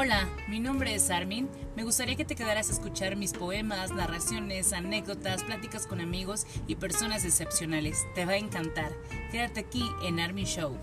Hola, mi nombre es Armin. Me gustaría que te quedaras a escuchar mis poemas, narraciones, anécdotas, pláticas con amigos y personas excepcionales. Te va a encantar. Quédate aquí en Armin Show.